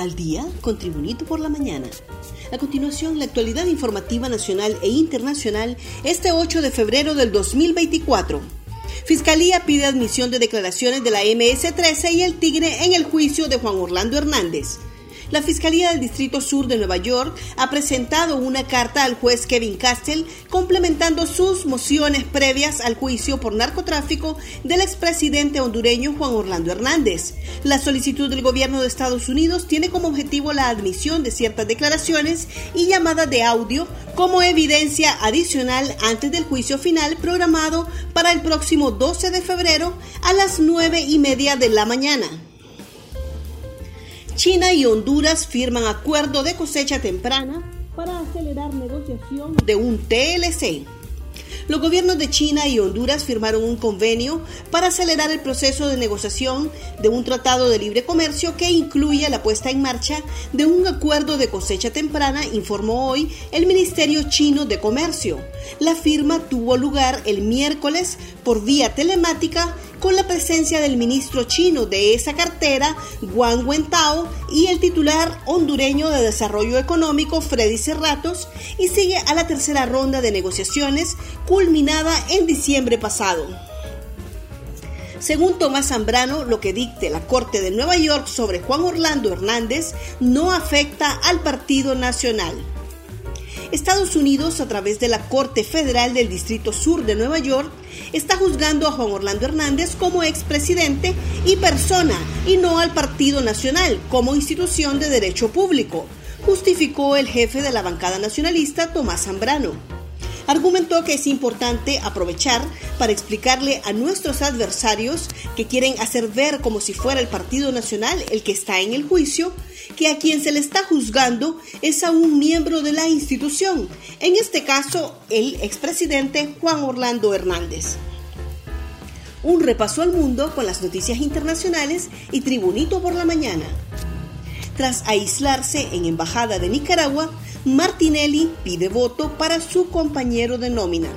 al día con Tribunito por la mañana. A continuación, la actualidad informativa nacional e internacional este 8 de febrero del 2024. Fiscalía pide admisión de declaraciones de la MS-13 y el Tigre en el juicio de Juan Orlando Hernández la Fiscalía del Distrito Sur de Nueva York ha presentado una carta al juez Kevin Castell complementando sus mociones previas al juicio por narcotráfico del expresidente hondureño Juan Orlando Hernández. La solicitud del gobierno de Estados Unidos tiene como objetivo la admisión de ciertas declaraciones y llamadas de audio como evidencia adicional antes del juicio final programado para el próximo 12 de febrero a las 9 y media de la mañana. China y Honduras firman acuerdo de cosecha temprana para acelerar negociación de un TLC. Los gobiernos de China y Honduras firmaron un convenio para acelerar el proceso de negociación de un tratado de libre comercio que incluye la puesta en marcha de un acuerdo de cosecha temprana, informó hoy el Ministerio Chino de Comercio. La firma tuvo lugar el miércoles por vía telemática con la presencia del ministro chino de esa cartera, Wang Wentao, y el titular hondureño de Desarrollo Económico, Freddy Cerratos, y sigue a la tercera ronda de negociaciones culminada en diciembre pasado. Según Tomás Zambrano, lo que dicte la Corte de Nueva York sobre Juan Orlando Hernández no afecta al Partido Nacional. Estados Unidos, a través de la Corte Federal del Distrito Sur de Nueva York, está juzgando a Juan Orlando Hernández como expresidente y persona y no al Partido Nacional como institución de derecho público, justificó el jefe de la bancada nacionalista Tomás Zambrano. Argumentó que es importante aprovechar para explicarle a nuestros adversarios que quieren hacer ver como si fuera el Partido Nacional el que está en el juicio, que a quien se le está juzgando es a un miembro de la institución, en este caso el expresidente Juan Orlando Hernández. Un repaso al mundo con las noticias internacionales y Tribunito por la mañana. Tras aislarse en Embajada de Nicaragua, Martinelli pide voto para su compañero de nómina.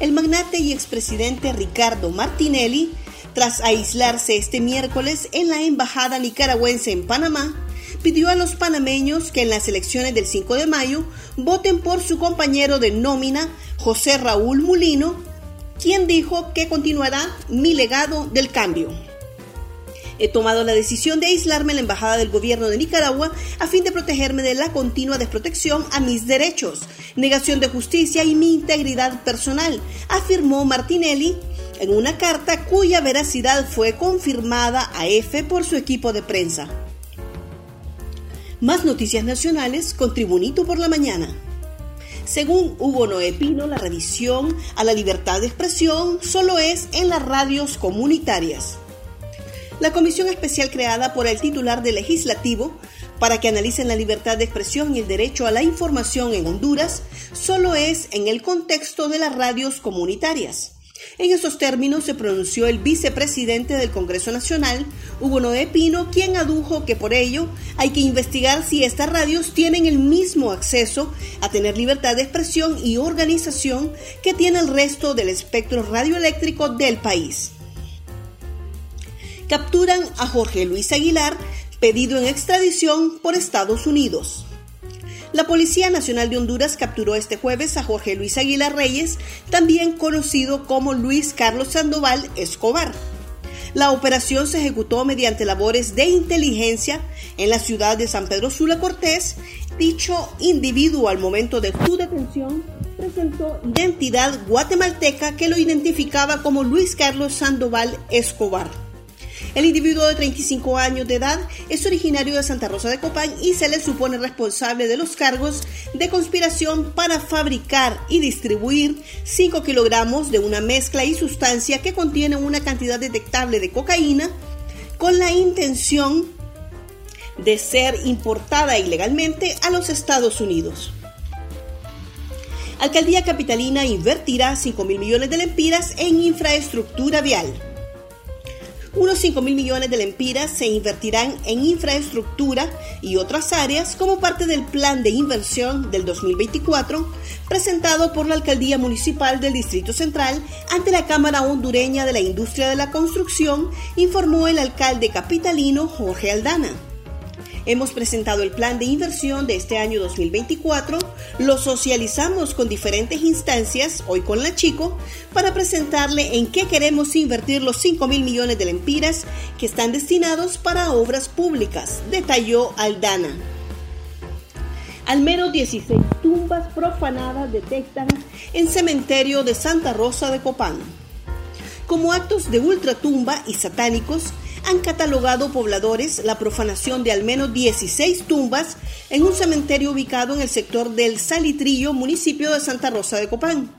El magnate y expresidente Ricardo Martinelli, tras aislarse este miércoles en la embajada nicaragüense en Panamá, pidió a los panameños que en las elecciones del 5 de mayo voten por su compañero de nómina, José Raúl Mulino, quien dijo que continuará mi legado del cambio. He tomado la decisión de aislarme en la Embajada del Gobierno de Nicaragua a fin de protegerme de la continua desprotección a mis derechos, negación de justicia y mi integridad personal, afirmó Martinelli en una carta cuya veracidad fue confirmada a EFE por su equipo de prensa. Más noticias nacionales con Tribunito por la Mañana. Según Hugo Noé Pino, la revisión a la libertad de expresión solo es en las radios comunitarias. La comisión especial creada por el titular del legislativo para que analicen la libertad de expresión y el derecho a la información en Honduras solo es en el contexto de las radios comunitarias. En esos términos se pronunció el vicepresidente del Congreso Nacional, Hugo Noé Pino, quien adujo que por ello hay que investigar si estas radios tienen el mismo acceso a tener libertad de expresión y organización que tiene el resto del espectro radioeléctrico del país capturan a Jorge Luis Aguilar, pedido en extradición por Estados Unidos. La Policía Nacional de Honduras capturó este jueves a Jorge Luis Aguilar Reyes, también conocido como Luis Carlos Sandoval Escobar. La operación se ejecutó mediante labores de inteligencia en la ciudad de San Pedro Sula Cortés. Dicho individuo al momento de su detención presentó identidad guatemalteca que lo identificaba como Luis Carlos Sandoval Escobar. El individuo de 35 años de edad es originario de Santa Rosa de Copán y se le supone responsable de los cargos de conspiración para fabricar y distribuir 5 kilogramos de una mezcla y sustancia que contiene una cantidad detectable de cocaína con la intención de ser importada ilegalmente a los Estados Unidos. Alcaldía Capitalina invertirá 5 mil millones de lempiras en infraestructura vial. Unos 5 mil millones de lempiras se invertirán en infraestructura y otras áreas como parte del plan de inversión del 2024 presentado por la Alcaldía Municipal del Distrito Central ante la Cámara Hondureña de la Industria de la Construcción, informó el alcalde capitalino Jorge Aldana. Hemos presentado el plan de inversión de este año 2024, lo socializamos con diferentes instancias, hoy con la Chico, para presentarle en qué queremos invertir los 5 mil millones de lempiras que están destinados para obras públicas, detalló Aldana. Al menos 16 tumbas profanadas detectan en cementerio de Santa Rosa de Copán. Como actos de ultratumba y satánicos, han catalogado pobladores la profanación de al menos 16 tumbas en un cementerio ubicado en el sector del Salitrillo, municipio de Santa Rosa de Copán.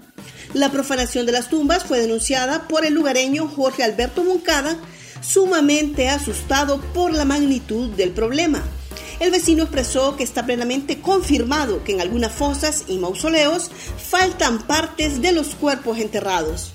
La profanación de las tumbas fue denunciada por el lugareño Jorge Alberto Moncada, sumamente asustado por la magnitud del problema. El vecino expresó que está plenamente confirmado que en algunas fosas y mausoleos faltan partes de los cuerpos enterrados.